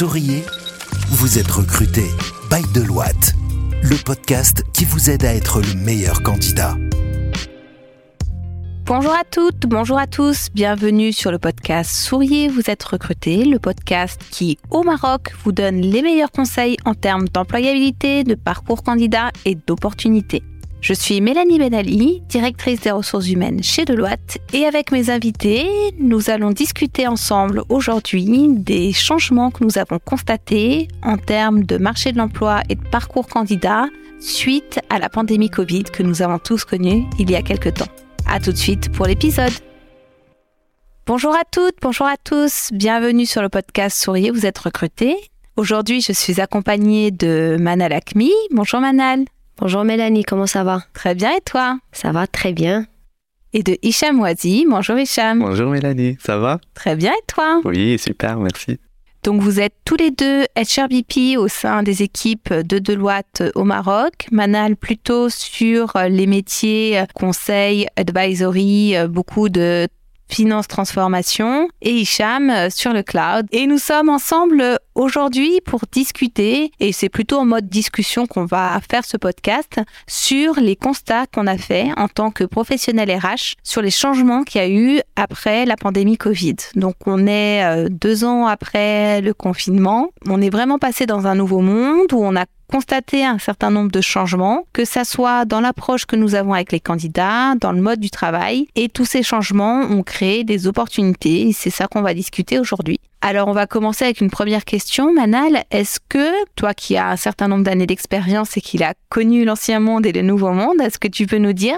Souriez, vous êtes recruté by Deloitte, le podcast qui vous aide à être le meilleur candidat. Bonjour à toutes, bonjour à tous, bienvenue sur le podcast Souriez, vous êtes recruté, le podcast qui, au Maroc, vous donne les meilleurs conseils en termes d'employabilité, de parcours candidat et d'opportunités. Je suis Mélanie Benali, directrice des ressources humaines chez Deloitte, et avec mes invités, nous allons discuter ensemble aujourd'hui des changements que nous avons constatés en termes de marché de l'emploi et de parcours candidat suite à la pandémie Covid que nous avons tous connue il y a quelques temps. À tout de suite pour l'épisode. Bonjour à toutes, bonjour à tous, bienvenue sur le podcast Souriez, vous êtes recrutés. Aujourd'hui, je suis accompagnée de Manal Akmi. Bonjour Manal. Bonjour Mélanie, comment ça va? Très bien et toi? Ça va très bien. Et de Hicham Wazi. Bonjour Hicham. Bonjour Mélanie, ça va? Très bien et toi? Oui, super, merci. Donc vous êtes tous les deux HRBP au sein des équipes de Deloitte au Maroc. Manal plutôt sur les métiers conseil, advisory, beaucoup de finance transformation et Hicham euh, sur le cloud. Et nous sommes ensemble aujourd'hui pour discuter, et c'est plutôt en mode discussion qu'on va faire ce podcast, sur les constats qu'on a fait en tant que professionnel RH sur les changements qu'il y a eu après la pandémie Covid. Donc on est euh, deux ans après le confinement, on est vraiment passé dans un nouveau monde où on a constater un certain nombre de changements, que ça soit dans l'approche que nous avons avec les candidats, dans le mode du travail. Et tous ces changements ont créé des opportunités et c'est ça qu'on va discuter aujourd'hui. Alors on va commencer avec une première question. Manal, est-ce que toi qui as un certain nombre d'années d'expérience et qui a connu l'ancien monde et le nouveau monde, est-ce que tu peux nous dire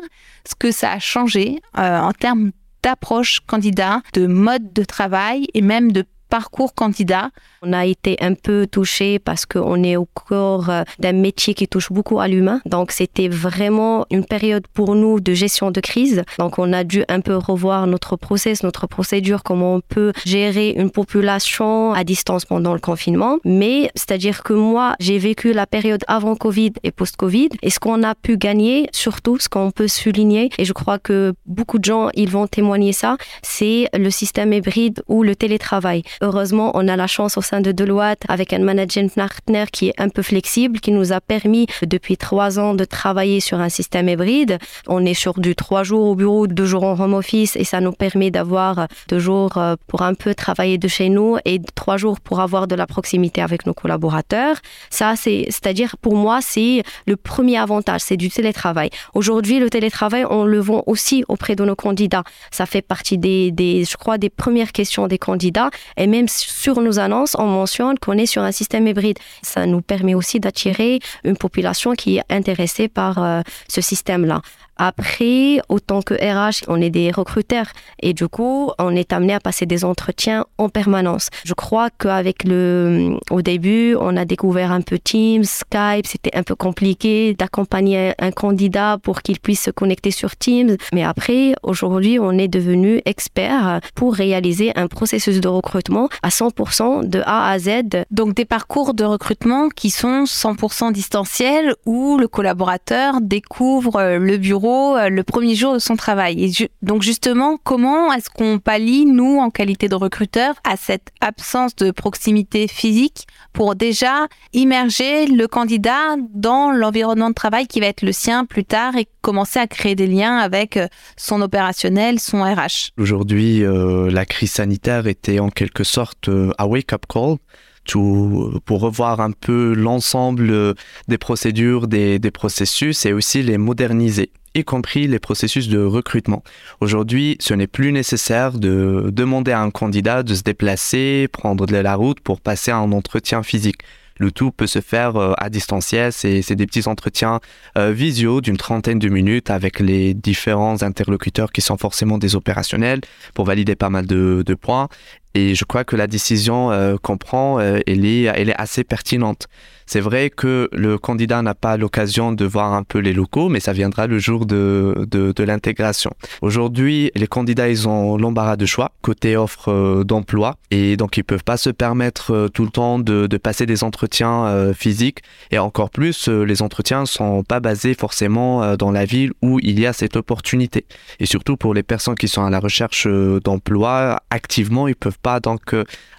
ce que ça a changé euh, en termes d'approche candidat, de mode de travail et même de parcours candidat. On a été un peu touché parce qu'on est au corps euh, d'un métier qui touche beaucoup à l'humain. Donc c'était vraiment une période pour nous de gestion de crise. Donc on a dû un peu revoir notre process, notre procédure, comment on peut gérer une population à distance pendant le confinement. Mais c'est-à-dire que moi, j'ai vécu la période avant Covid et post-Covid. Et ce qu'on a pu gagner, surtout ce qu'on peut souligner, et je crois que beaucoup de gens, ils vont témoigner ça, c'est le système hybride ou le télétravail. Heureusement, on a la chance au sein de Deloitte avec un management partner qui est un peu flexible, qui nous a permis depuis trois ans de travailler sur un système hybride. On est sur du trois jours au bureau, deux jours en home office et ça nous permet d'avoir deux jours euh, pour un peu travailler de chez nous et trois jours pour avoir de la proximité avec nos collaborateurs. Ça, c'est, c'est-à-dire pour moi, c'est le premier avantage, c'est du télétravail. Aujourd'hui, le télétravail, on le vend aussi auprès de nos candidats. Ça fait partie des, des je crois, des premières questions des candidats. Même sur nos annonces, on mentionne qu'on est sur un système hybride. Ça nous permet aussi d'attirer une population qui est intéressée par euh, ce système-là. Après, autant que RH, on est des recruteurs et du coup, on est amené à passer des entretiens en permanence. Je crois qu'avec le, au début, on a découvert un peu Teams, Skype, c'était un peu compliqué d'accompagner un candidat pour qu'il puisse se connecter sur Teams. Mais après, aujourd'hui, on est devenu expert pour réaliser un processus de recrutement à 100% de A à Z. Donc des parcours de recrutement qui sont 100% distanciels où le collaborateur découvre le bureau euh, le premier jour de son travail. Donc justement, comment est-ce qu'on pallie, nous, en qualité de recruteur, à cette absence de proximité physique pour déjà immerger le candidat dans l'environnement de travail qui va être le sien plus tard et commencer à créer des liens avec euh, son opérationnel, son RH Aujourd'hui, euh, la crise sanitaire était en quelque sorte un wake-up call. pour revoir un peu l'ensemble des procédures, des, processus et aussi les moderniser y compris les processus de recrutement. Aujourd'hui, ce n'est plus nécessaire de demander à un candidat de se déplacer, prendre de la route pour passer un entretien physique. Le tout peut se faire euh, à distanciel, c'est des petits entretiens euh, visio d'une trentaine de minutes avec les différents interlocuteurs qui sont forcément des opérationnels pour valider pas mal de points. Et je crois que la décision euh, qu'on prend, elle, est, elle est assez pertinente. C'est vrai que le candidat n'a pas l'occasion de voir un peu les locaux, mais ça viendra le jour de, de, de l'intégration. Aujourd'hui, les candidats, ils ont l'embarras de choix côté offre euh, d'emploi et donc ils peuvent pas se permettre euh, tout le temps de, de passer des entretiens euh, physiques et encore plus, les entretiens sont pas basés forcément dans la ville où il y a cette opportunité. Et surtout pour les personnes qui sont à la recherche d'emploi, activement, ils peuvent pas donc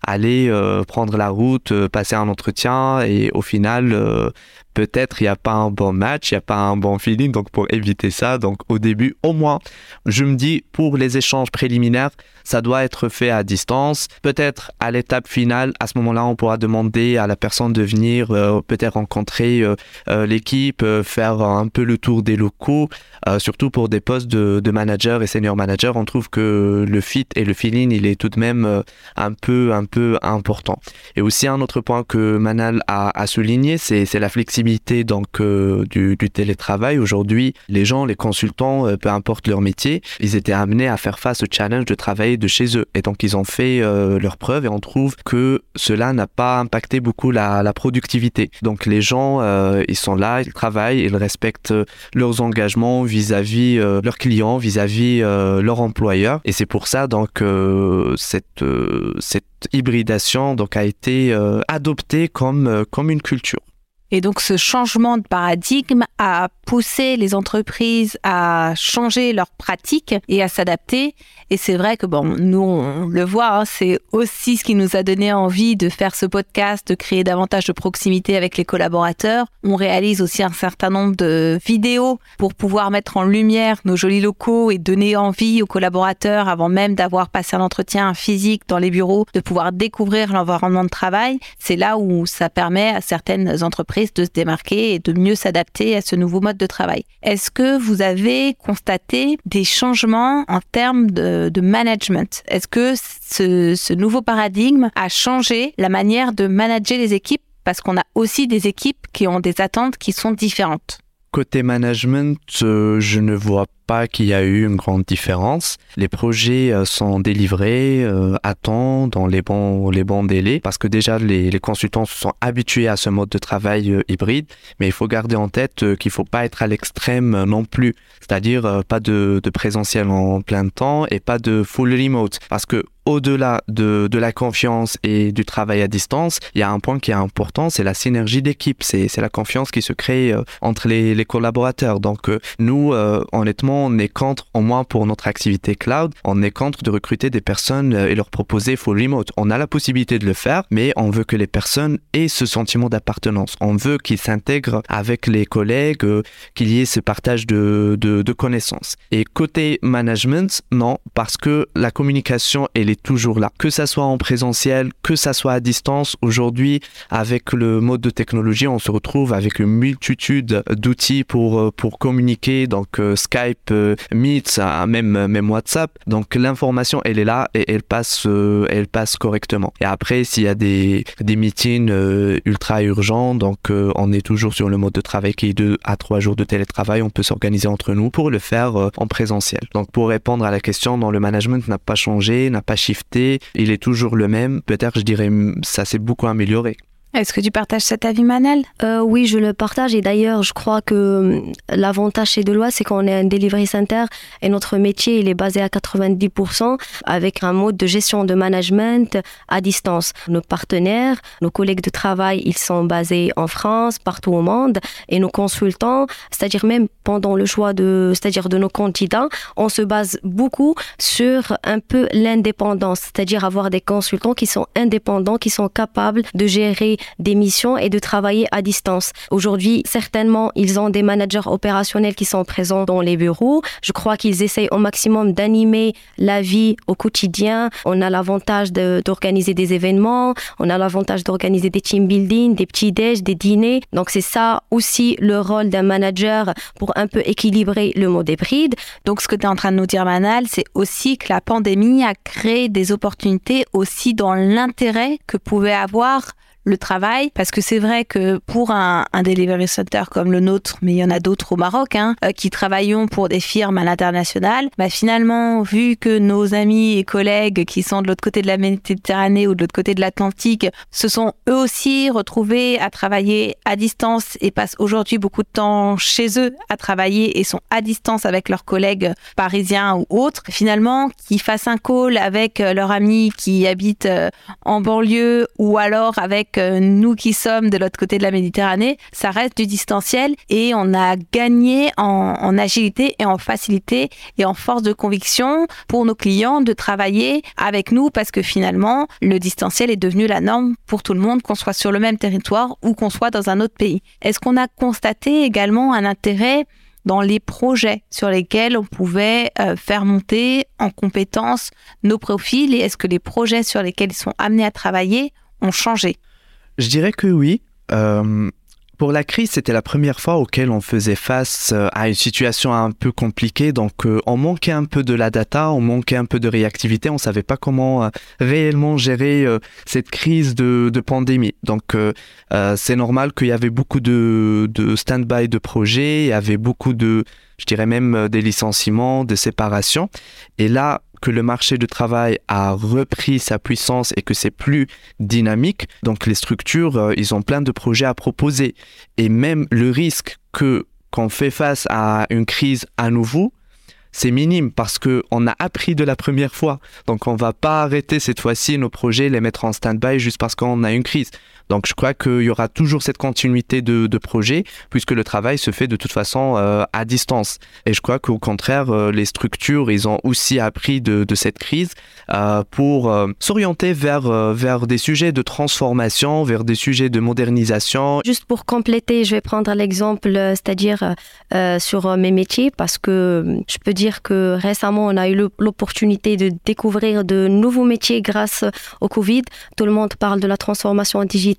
aller prendre la route, passer un entretien et au final peut-être il n'y a pas un bon match, il n'y a pas un bon feeling. Donc pour éviter ça, donc au début, au moins, je me dis pour les échanges préliminaires, ça doit être fait à distance. Peut-être à l'étape finale, à ce moment-là, on pourra demander à la personne de venir euh, peut-être rencontrer euh, euh, l'équipe, faire un peu le tour des locaux, surtout pour des postes de, manager et senior manager. On trouve que le fit et le feeling, il est tout de même un peu, un peu important. Et aussi un autre point que Manal a souligné, c'est la flexibilité donc du, du, télétravail. Aujourd'hui, les gens, les consultants, peu importe leur métier, ils étaient amenés à faire face au challenge de travailler de chez eux. Et donc ils ont fait euh, leurs preuves et on trouve que cela n'a pas impacté beaucoup la, productivité. Donc les gens, euh, ils sont là, ils travaillent, ils respectent leurs engagements vis-à-vis euh, leurs clients, vis-à-vis leur employeur. Et c'est pour ça donc cette cette hybridation donc a été adoptée comme comme une culture. Et donc ce changement de paradigme a poussé les entreprises à changer leurs pratiques et à s'adapter. Et c'est vrai que bon, nous on le voit, hein, c'est aussi ce qui nous a donné envie de faire ce podcast, de créer davantage de proximité avec les collaborateurs. On réalise aussi un certain nombre de vidéos pour pouvoir mettre en lumière nos jolis locaux et donner envie aux collaborateurs avant même d'avoir passé un entretien physique dans les bureaux, de pouvoir découvrir l'environnement de travail. C'est là où ça permet à certaines entreprises de se démarquer et de mieux s'adapter à ce nouveau mode de travail. Est-ce que vous avez constaté des changements en termes de, management? Est-ce que ce, nouveau paradigme a changé la manière de manager les équipes? Parce qu'on a aussi des équipes qui ont des attentes qui sont différentes. Côté management, euh, je ne vois pas qu'il y a eu une grande différence. Les projets euh, sont délivrés euh, à temps, dans les bons, délais, parce que déjà les, consultants se sont habitués à ce mode de travail hybride, mais il faut garder en tête qu'il ne faut pas être à l'extrême non plus, c'est-à-dire pas de, de présentiel en plein temps et pas de full remote, parce que au-delà de, de, la confiance et du travail à distance, il y a un point qui est important, c'est la synergie d'équipe, c'est, la confiance qui se crée euh, entre les, les, collaborateurs. Donc euh, nous, euh, on est contre, au moins pour notre activité cloud, on est contre de recruter des personnes et leur proposer full remote. On a la possibilité de le faire, mais on veut que les personnes aient ce sentiment d'appartenance. On veut qu'ils s'intègrent avec les collègues, qu'il y ait ce partage de, de, connaissances. Et côté management, non, parce que la communication, elle est toujours là. Que ça soit en présentiel, que ça soit à distance, aujourd'hui, avec le mode de technologie, on se retrouve avec une multitude d'outils pour, euh, pour communiquer, donc euh, Skype, euh, Meet, même, même WhatsApp. Donc l'information, elle est là et elle passe, elle passe correctement. Et après, s'il y a des, des meetings ultra urgents, donc on est toujours sur le mode de travail qui est 2 à 3 jours de télétravail, on peut s'organiser entre nous pour le faire en présentiel. Donc pour répondre à la question, dans le management n'a pas changé, n'a pas shifté, il est toujours le même. Peut-être, je dirais, ça s'est beaucoup amélioré. Est-ce que tu partages cet avis, Manal euh, Oui, je le partage. Et d'ailleurs, je crois que euh, l'avantage chez Deloitte, c'est qu'on est un delivery center et notre métier, il est basé à 90% avec un mode de gestion de management à distance. Nos partenaires, nos collègues de travail, ils sont basés en France, partout au monde. Et nos consultants, c'est-à-dire même pendant le choix de, c'est-à-dire de nos candidats, on se base beaucoup sur un peu l'indépendance, c'est-à-dire avoir des consultants qui sont indépendants, qui sont capables de gérer des missions et de travailler à distance. Aujourd'hui, certainement, ils ont des managers opérationnels qui sont présents dans les bureaux. Je crois qu'ils essayent au maximum d'animer la vie au quotidien. On a l'avantage d'organiser des événements, on a l'avantage d'organiser des team building, des petits déj, des dîners. Donc c'est ça aussi le rôle d'un manager pour un peu équilibrer le mode hybride. Donc ce que tu es en train de nous dire Manal, c'est aussi que la pandémie a créé des opportunités aussi dans l'intérêt que pouvait avoir le travail, parce que c'est vrai que pour un, un, delivery center comme le nôtre, mais il y en a d'autres au Maroc, hein, euh, qui travaillons pour des firmes à l'international, bah finalement, vu que nos amis et collègues qui sont de l'autre côté de la Méditerranée ou de l'autre côté de l'Atlantique se sont eux aussi retrouvés à travailler à distance et passent aujourd'hui beaucoup de temps chez eux à travailler et sont à distance avec leurs collègues parisiens ou autres, finalement, qu'ils fassent un call avec leurs amis qui habitent euh, en banlieue ou alors avec avec nous qui sommes de l'autre côté de la Méditerranée, ça reste du distanciel et on a gagné en, en agilité et en facilité et en force de conviction pour nos clients de travailler avec nous parce que finalement, le distanciel est devenu la norme pour tout le monde, qu'on soit sur le même territoire ou qu'on soit dans un autre pays. Est-ce qu'on a constaté également un intérêt dans les projets sur lesquels on pouvait euh, faire monter en compétences nos profils et est-ce que les projets sur lesquels ils sont amenés à travailler ont changé? Je dirais que oui. Euh, pour la crise, c'était la première fois auquel on faisait face euh, à une situation un peu compliquée. Donc, euh, on manquait un peu de la data, on manquait un peu de réactivité. On savait pas comment réellement gérer cette crise de, pandémie. Donc, c'est normal qu'il y avait beaucoup de, de stand-by de projets, il y avait beaucoup de, je dirais même des licenciements, de séparations. Et là, que le marché du travail a repris sa puissance et que c'est plus dynamique, donc les structures, euh, ils ont plein de projets à proposer. Et même le risque que qu'on fait face à une crise à nouveau, c'est minime parce que on a appris de la première fois. Donc on va pas arrêter cette fois-ci nos projets, les mettre en stand-by juste parce qu'on a une crise. Donc je crois qu'il y aura toujours cette continuité de, de, projet puisque le travail se fait de toute façon euh, à distance. Et je crois qu'au contraire, euh, les structures, ils ont aussi appris de, de cette crise euh, pour s'orienter vers, vers des sujets de transformation, vers des sujets de modernisation. Juste pour compléter, je vais prendre l'exemple, c'est-à-dire sur mes métiers parce que je peux dire que récemment, on a eu l'opportunité de découvrir de nouveaux métiers grâce au Covid. Tout le monde parle de la transformation digitale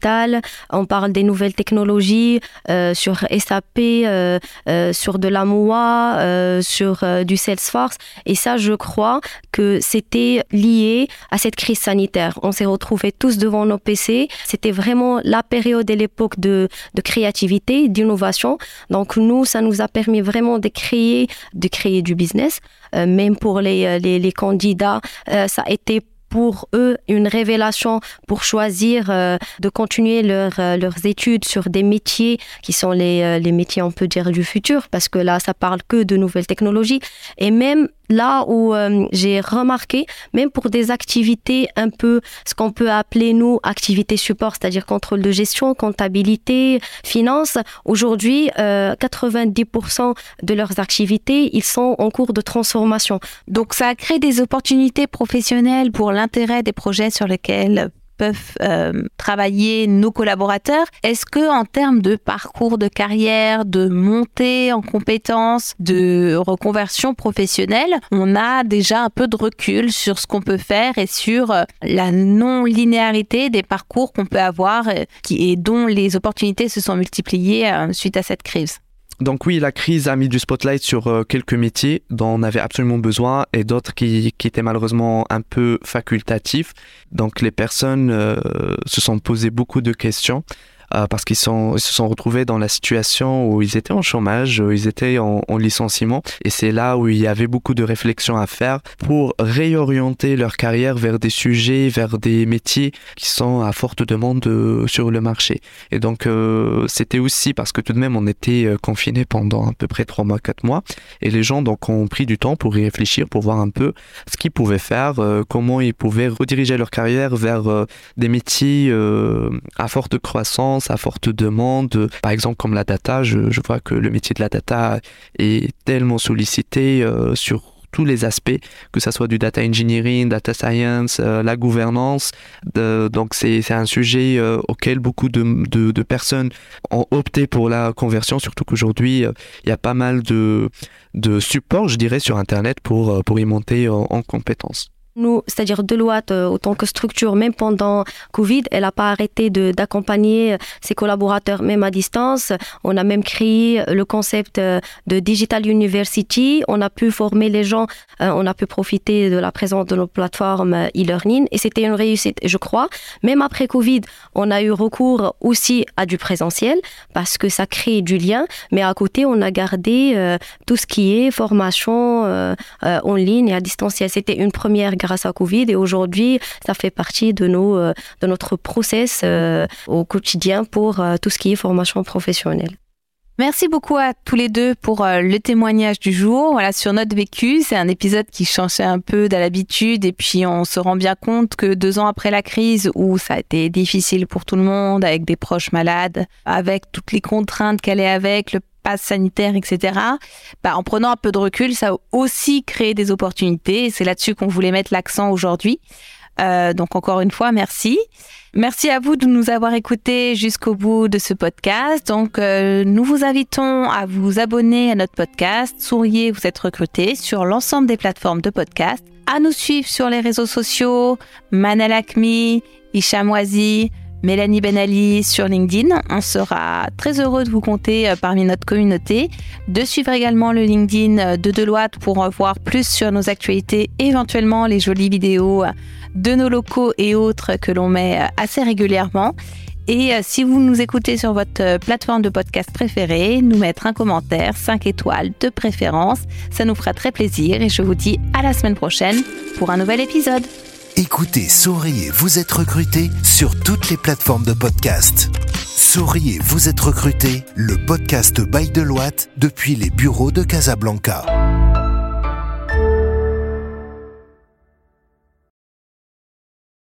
on parle des nouvelles technologies euh, sur SAP, euh, euh, sur de la MOA, sur du Salesforce. Et ça, je crois que c'était lié à cette crise sanitaire. On s'est retrouvés tous devant nos PC. C'était vraiment la période et l'époque de, créativité, d'innovation. Donc nous, ça nous a permis vraiment de créer, de créer du business. même pour les, les, les candidats, ça a été pour eux une révélation pour choisir euh, de continuer leur, euh, leurs études sur des métiers qui sont les, euh, les métiers, on peut dire, du futur, parce que là, ça parle que de nouvelles technologies. Et même là où euh, j'ai remarqué, même pour des activités un peu, ce qu'on peut appeler nous, activités support, c'est-à-dire contrôle de gestion, comptabilité, finance, aujourd'hui, 90% euh, de leurs activités, ils sont en cours de transformation. Donc ça a créé des opportunités professionnelles pour l'intérêt des projets sur lesquels peuvent euh, travailler nos collaborateurs. Est-ce que en termes de parcours de carrière, de montée en compétences, de reconversion professionnelle, on a déjà un peu de recul sur ce qu'on peut faire et sur euh, la non-linéarité des parcours qu'on peut avoir euh, et dont les opportunités se sont multipliées suite à cette crise? Donc oui, la crise a mis du spotlight sur euh, quelques métiers dont on avait absolument besoin et d'autres qui, étaient malheureusement un peu facultatifs. Donc les personnes euh, se sont posées beaucoup de questions. Euh, parce qu'ils ils se sont retrouvés dans la situation où ils étaient en chômage, ils étaient en, licenciement. Et c'est là où il y avait beaucoup de réflexions à faire pour réorienter leur carrière vers des sujets, vers des métiers qui sont à forte demande euh, sur le marché. Et donc, euh, c'était aussi parce que tout de même, on était confinés pendant à peu près trois mois, quatre mois. Et les gens donc ont pris du temps pour y réfléchir, pour voir un peu ce qu'ils pouvaient faire, comment ils pouvaient rediriger leur carrière vers des métiers à forte croissance à forte demande. Par exemple, comme la data, je, vois que le métier de la data est tellement sollicité euh, sur tous les aspects, que ce soit du data engineering, data science, euh, la gouvernance. donc c'est un sujet euh, auquel beaucoup de, personnes ont opté pour la conversion, surtout qu'aujourd'hui, il y a pas mal de, de supports, je dirais, sur Internet pour, pour y monter en, en compétences. Nous, c'est-à-dire Deloitte, euh, autant que structure, même pendant Covid, elle n'a pas arrêté d'accompagner ses collaborateurs, même à distance. On a même créé le concept euh, de Digital University. On a pu former les gens, euh, on a pu profiter de la présence de nos plateformes e-learning et c'était une réussite, je crois. Même après Covid, on a eu recours aussi à du présentiel parce que ça crée du lien, mais à côté, on a gardé tout ce qui est formation en ligne et à distanciel. C'était une première grâce à Covid et aujourd'hui, ça fait partie de, nos, euh, de notre process euh, au quotidien pour euh, tout ce qui est formation professionnelle. Merci beaucoup à tous les deux pour le témoignage du jour. Voilà, sur notre vécu, c'est un épisode qui changeait un peu de l'habitude et puis on se rend bien compte que deux ans après la crise où ça a été difficile pour tout le monde, avec des proches malades, avec toutes les contraintes qu'elle est avec, le passe sanitaire, etc. Bah, en prenant un peu de recul, ça a aussi créé des opportunités c'est là-dessus qu'on voulait mettre l'accent aujourd'hui. Euh, donc encore une fois, merci. Merci à vous de nous avoir écoutés jusqu'au bout de ce podcast. Donc, euh, nous vous invitons à vous abonner à notre podcast. Souriez, vous êtes recruté sur l'ensemble des plateformes de podcast. À nous suivre sur les réseaux sociaux, Manal Akmi, Hicham Mélanie Benali sur LinkedIn. On sera très heureux de vous compter euh, parmi notre communauté, de suivre également le LinkedIn euh, de Deloitte pour voir plus sur nos actualités, éventuellement les jolies vidéos euh, de nos locaux et autres que l'on met assez régulièrement. Et si vous nous écoutez sur votre plateforme de podcast préférée, nous mettre un commentaire, 5 étoiles de préférence, ça nous fera très plaisir et je vous dis à la semaine prochaine pour un nouvel épisode. Écoutez Souriez, vous êtes recruté sur toutes les plateformes de podcast. Souriez, vous êtes recruté, le podcast by Deloitte depuis les bureaux de Casablanca.